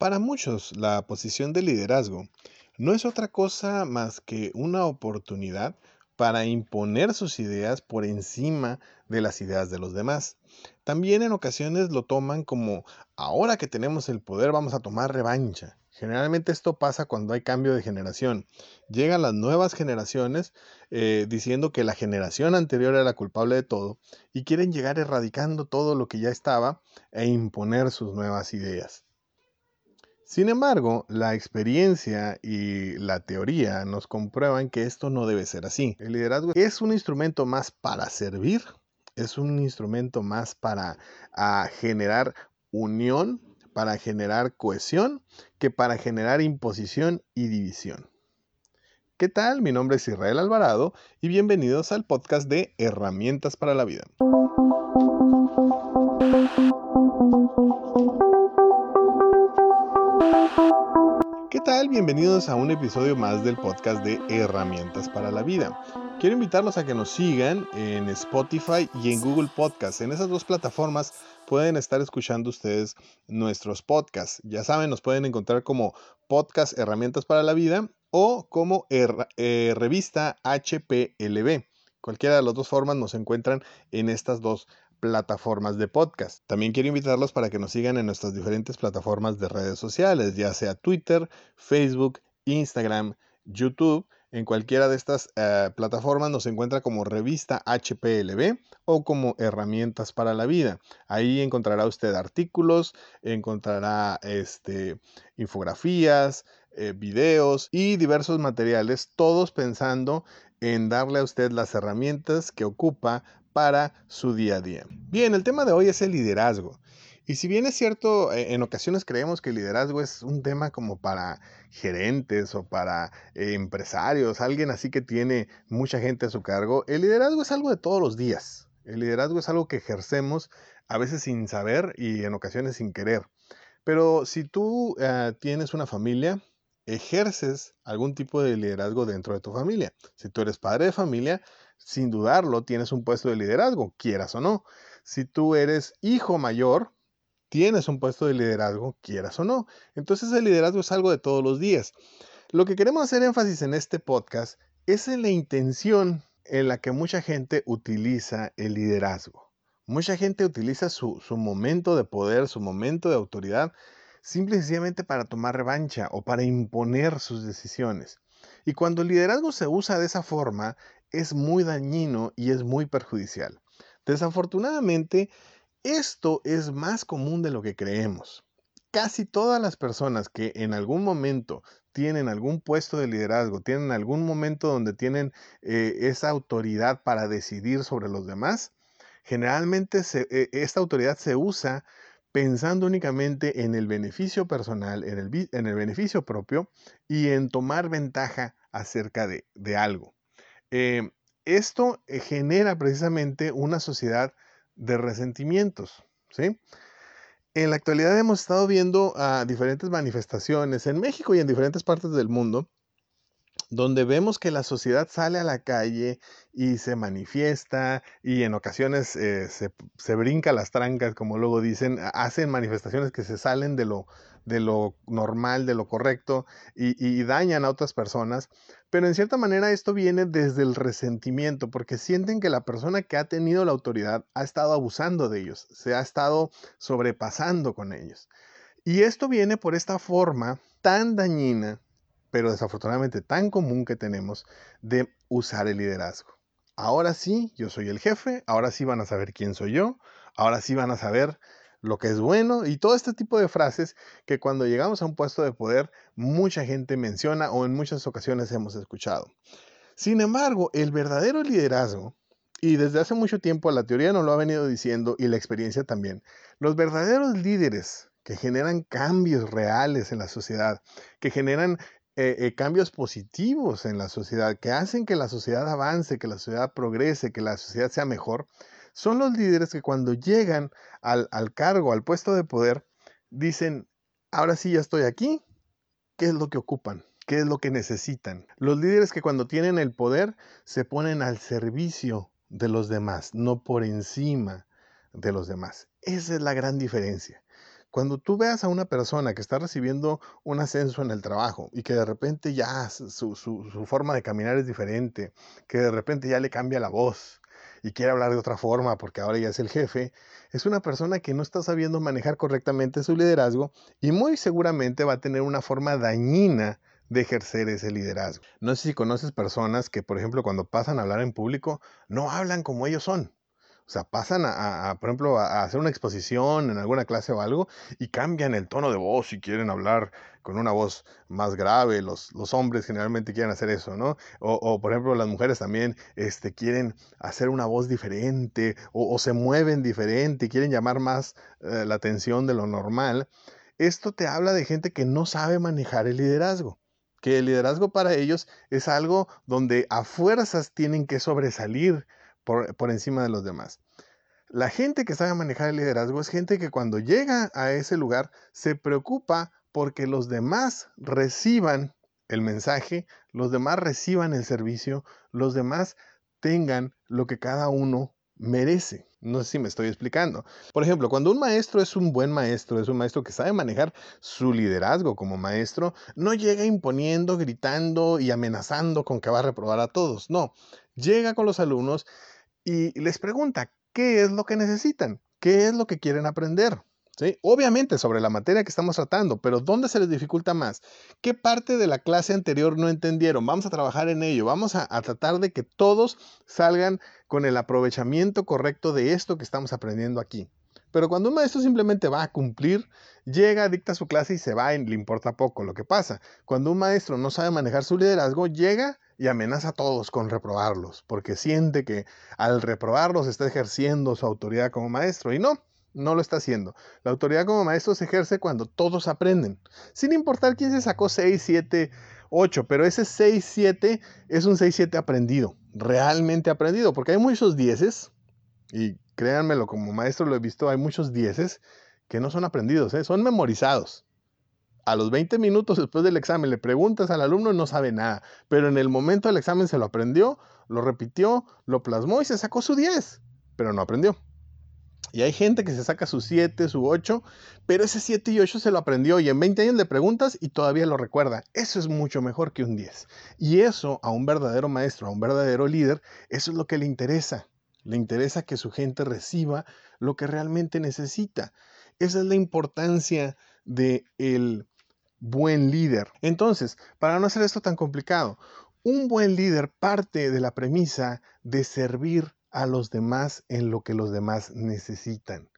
Para muchos, la posición de liderazgo no es otra cosa más que una oportunidad para imponer sus ideas por encima de las ideas de los demás. También en ocasiones lo toman como, ahora que tenemos el poder vamos a tomar revancha. Generalmente esto pasa cuando hay cambio de generación. Llegan las nuevas generaciones eh, diciendo que la generación anterior era culpable de todo y quieren llegar erradicando todo lo que ya estaba e imponer sus nuevas ideas. Sin embargo, la experiencia y la teoría nos comprueban que esto no debe ser así. El liderazgo es un instrumento más para servir, es un instrumento más para ah, generar unión, para generar cohesión, que para generar imposición y división. ¿Qué tal? Mi nombre es Israel Alvarado y bienvenidos al podcast de Herramientas para la Vida. Bienvenidos a un episodio más del podcast de Herramientas para la Vida. Quiero invitarlos a que nos sigan en Spotify y en Google Podcast. En esas dos plataformas pueden estar escuchando ustedes nuestros podcasts. Ya saben, nos pueden encontrar como podcast Herramientas para la Vida o como eh, revista HPLB. Cualquiera de las dos formas nos encuentran en estas dos plataformas de podcast. También quiero invitarlos para que nos sigan en nuestras diferentes plataformas de redes sociales, ya sea Twitter, Facebook, Instagram, YouTube. En cualquiera de estas eh, plataformas nos encuentra como revista HPLB o como herramientas para la vida. Ahí encontrará usted artículos, encontrará este, infografías, eh, videos y diversos materiales, todos pensando en darle a usted las herramientas que ocupa para su día a día. Bien, el tema de hoy es el liderazgo. Y si bien es cierto, eh, en ocasiones creemos que el liderazgo es un tema como para gerentes o para eh, empresarios, alguien así que tiene mucha gente a su cargo, el liderazgo es algo de todos los días. El liderazgo es algo que ejercemos a veces sin saber y en ocasiones sin querer. Pero si tú eh, tienes una familia, ejerces algún tipo de liderazgo dentro de tu familia. Si tú eres padre de familia, sin dudarlo, tienes un puesto de liderazgo, quieras o no. Si tú eres hijo mayor, tienes un puesto de liderazgo, quieras o no. Entonces el liderazgo es algo de todos los días. Lo que queremos hacer énfasis en este podcast es en la intención en la que mucha gente utiliza el liderazgo. Mucha gente utiliza su, su momento de poder, su momento de autoridad, simple y sencillamente para tomar revancha o para imponer sus decisiones. Y cuando el liderazgo se usa de esa forma, es muy dañino y es muy perjudicial. Desafortunadamente, esto es más común de lo que creemos. Casi todas las personas que en algún momento tienen algún puesto de liderazgo, tienen algún momento donde tienen eh, esa autoridad para decidir sobre los demás, generalmente eh, esta autoridad se usa pensando únicamente en el beneficio personal, en el, en el beneficio propio y en tomar ventaja acerca de, algo. Eh, esto eh, genera precisamente una sociedad de resentimientos, ¿sí? En la actualidad hemos estado viendo a diferentes manifestaciones en México y en diferentes partes del mundo donde vemos que la sociedad sale a la calle y se manifiesta y en ocasiones eh, se, brinca las trancas, como luego dicen, hacen manifestaciones que se salen de lo, de lo normal, de lo correcto y, dañan a otras personas. Pero en cierta manera esto viene desde el resentimiento, porque sienten que la persona que ha tenido la autoridad ha estado abusando de ellos, se ha estado sobrepasando con ellos. Y esto viene por esta forma tan dañina pero desafortunadamente tan común que tenemos de usar el liderazgo. Ahora sí, yo soy el jefe, ahora sí van a saber quién soy yo, ahora sí van a saber lo que es bueno y todo este tipo de frases que cuando llegamos a un puesto de poder mucha gente menciona o en muchas ocasiones hemos escuchado. Sin embargo, el verdadero liderazgo, y desde hace mucho tiempo la teoría nos lo ha venido diciendo y la experiencia también, los verdaderos líderes que generan cambios reales en la sociedad, que generan eh, eh, cambios positivos en la sociedad, que hacen que la sociedad avance, que la sociedad progrese, que la sociedad sea mejor, son los líderes que cuando llegan al, al cargo, al puesto de poder, dicen, ahora sí ya estoy aquí, ¿qué es lo que ocupan? ¿Qué es lo que necesitan? Los líderes que cuando tienen el poder se ponen al servicio de los demás, no por encima de los demás. Esa es la gran diferencia. Cuando tú veas a una persona que está recibiendo un ascenso en el trabajo y que de repente ya su, su forma de caminar es diferente, que de repente ya le cambia la voz y quiere hablar de otra forma porque ahora ya es el jefe, es una persona que no está sabiendo manejar correctamente su liderazgo y muy seguramente va a tener una forma dañina de ejercer ese liderazgo. No sé si conoces personas que, por ejemplo, cuando pasan a hablar en público, no hablan como ellos son. O sea, pasan a, por ejemplo, a, hacer una exposición en alguna clase o algo y cambian el tono de voz y quieren hablar con una voz más grave. Los, los hombres generalmente quieren hacer eso, ¿no? O, por ejemplo, las mujeres también este, quieren hacer una voz diferente o, se mueven diferente y quieren llamar más eh, la atención de lo normal. Esto te habla de gente que no sabe manejar el liderazgo que el liderazgo para ellos es algo donde a fuerzas tienen que sobresalir por, encima de los demás. La gente que sabe manejar el liderazgo es gente que cuando llega a ese lugar se preocupa porque los demás reciban el mensaje, los demás reciban el servicio, los demás tengan lo que cada uno merece. No sé si me estoy explicando. Por ejemplo, cuando un maestro es un buen maestro, es un maestro que sabe manejar su liderazgo como maestro, no llega imponiendo, gritando y amenazando con que va a reprobar a todos. No, llega con los alumnos y les pregunta, ¿qué es lo que necesitan? ¿Qué es lo que quieren aprender? Obviamente sobre la materia que estamos tratando, pero ¿dónde se les dificulta más? ¿Qué parte de la clase anterior no entendieron? Vamos a trabajar en ello, vamos a, a, tratar de que todos salgan con el aprovechamiento correcto de esto que estamos aprendiendo aquí. Pero cuando un maestro simplemente va a cumplir, llega, dicta su clase y se va y le importa poco lo que pasa. Cuando un maestro no sabe manejar su liderazgo, llega y amenaza a todos con reprobarlos, porque siente que al reprobarlos está ejerciendo su autoridad como maestro. Y no, no lo está haciendo. La autoridad como maestro se ejerce cuando todos aprenden, sin importar quién se sacó 6, 7, 8, pero ese 6, 7 es un 6, 7 aprendido, realmente aprendido, porque hay muchos dieces, y créanmelo, como maestro lo he visto, hay muchos dieces que no son aprendidos, ¿eh? son memorizados a los 20 minutos después del examen le preguntas al alumno y no sabe nada, pero en el momento del examen se lo aprendió, lo repitió, lo plasmó y se sacó su 10, pero no aprendió. Y hay gente que se saca su 7, su 8, pero ese 7 y 8 se lo aprendió y en 20 años le preguntas y todavía lo recuerda. Eso es mucho mejor que un 10. Y eso a un verdadero maestro, a un verdadero líder, eso es lo que le interesa. Le interesa que su gente reciba lo que realmente necesita. Esa es la importancia de el buen líder. Entonces, para no hacer esto tan complicado, un buen líder parte de la premisa de servir a los demás en lo que los demás necesitan.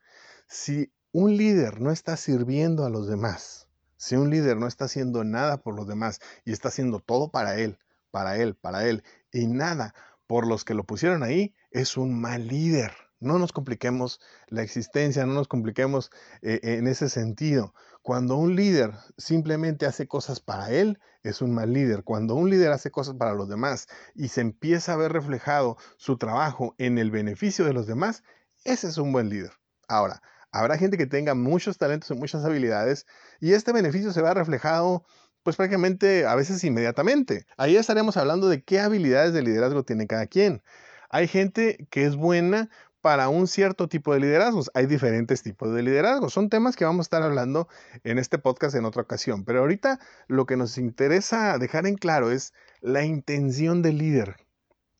Si un líder no está sirviendo a los demás, si un líder no está haciendo nada por los demás y está haciendo todo para él, para él, para él, y nada por los que lo pusieron ahí, es un mal líder. No nos compliquemos la existencia, no nos compliquemos eh, en ese sentido. Cuando un líder simplemente hace cosas para él, es un mal líder. Cuando un líder hace cosas para los demás y se empieza a ver reflejado su trabajo en el beneficio de los demás, ese es un buen líder. Ahora, habrá gente que tenga muchos talentos y muchas habilidades y este beneficio se va reflejado pues prácticamente a veces inmediatamente. Ahí estaremos hablando de qué habilidades de liderazgo tiene cada quien. Hay gente que es buena para un cierto tipo de liderazgos. Hay diferentes tipos de liderazgos. Son temas que vamos a estar hablando en este podcast en otra ocasión. Pero ahorita lo que nos interesa dejar en claro es la intención del líder,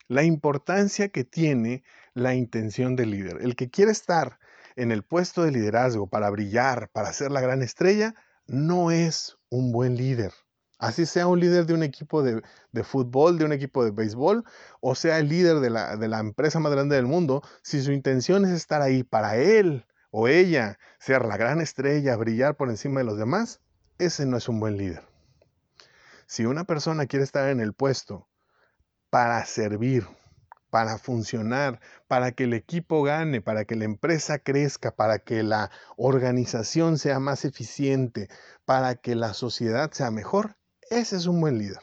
la importancia que tiene la intención del líder. El que quiere estar en el puesto de liderazgo para brillar, para ser la gran estrella, no es un buen líder. Así sea un líder de un equipo de, fútbol, de un equipo de béisbol, o sea el líder de la, empresa más grande del mundo, si su intención es estar ahí para él o ella, ser la gran estrella, brillar por encima de los demás, ese no es un buen líder. Si una persona quiere estar en el puesto para servir, para funcionar, para que el equipo gane, para que la empresa crezca, para que la organización sea más eficiente, para que la sociedad sea mejor, ese es un buen líder.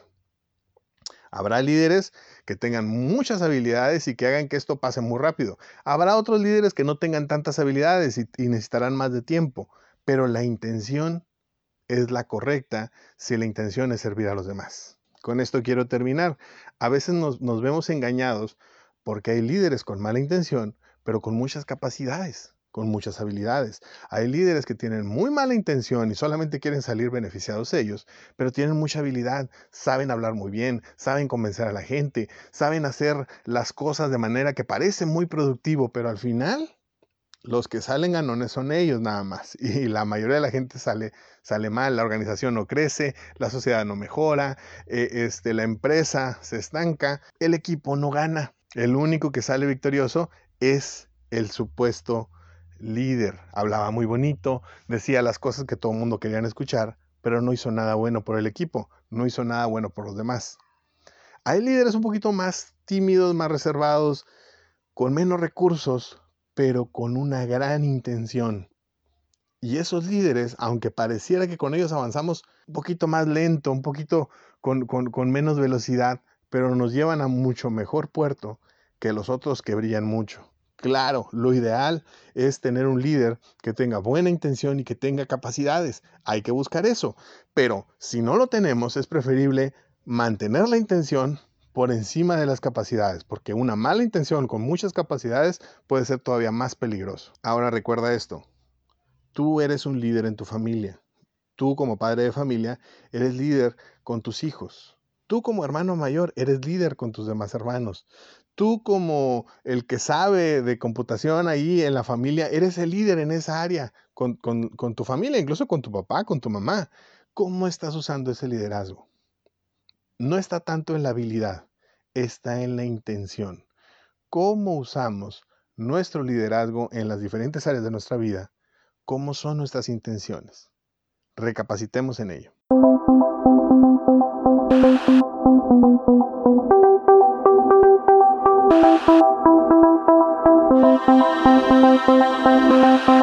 Habrá líderes que tengan muchas habilidades y que hagan que esto pase muy rápido. Habrá otros líderes que no tengan tantas habilidades y, necesitarán más de tiempo, pero la intención es la correcta si la intención es servir a los demás. Con esto quiero terminar. A veces nos, vemos engañados porque hay líderes con mala intención, pero con muchas capacidades. Con muchas habilidades. Hay líderes que tienen muy mala intención y solamente quieren salir beneficiados ellos, pero tienen mucha habilidad, saben hablar muy bien, saben convencer a la gente, saben hacer las cosas de manera que parece muy productivo, pero al final los que salen ganones son ellos nada más. Y la mayoría de la gente sale, sale mal, la organización no crece, la sociedad no mejora, eh, este, la empresa se estanca, el equipo no gana. El único que sale victorioso es el supuesto líder. Hablaba muy bonito, decía las cosas que todo el mundo querían escuchar, pero no hizo nada bueno por el equipo, no hizo nada bueno por los demás. Hay líderes un poquito más tímidos, más reservados, con menos recursos, pero con una gran intención. Y esos líderes, aunque pareciera que con ellos avanzamos un poquito más lento, un poquito con, con menos velocidad, pero nos llevan a mucho mejor puerto que los otros que brillan mucho. Claro, lo ideal es tener un líder que tenga buena intención y que tenga capacidades. Hay que buscar eso. Pero si no lo tenemos, es preferible mantener la intención por encima de las capacidades, porque una mala intención con muchas capacidades puede ser todavía más peligroso. Ahora recuerda esto, tú eres un líder en tu familia, tú como padre de familia eres líder con tus hijos, tú como hermano mayor eres líder con tus demás hermanos, tú como el que sabe de computación ahí en la familia, eres el líder en esa área, con, tu familia, incluso con tu papá, con tu mamá. ¿Cómo estás usando ese liderazgo? No está tanto en la habilidad, está en la intención. ¿Cómo usamos nuestro liderazgo en las diferentes áreas de nuestra vida? ¿Cómo son nuestras intenciones? Recapacitemos en ello. Thank you.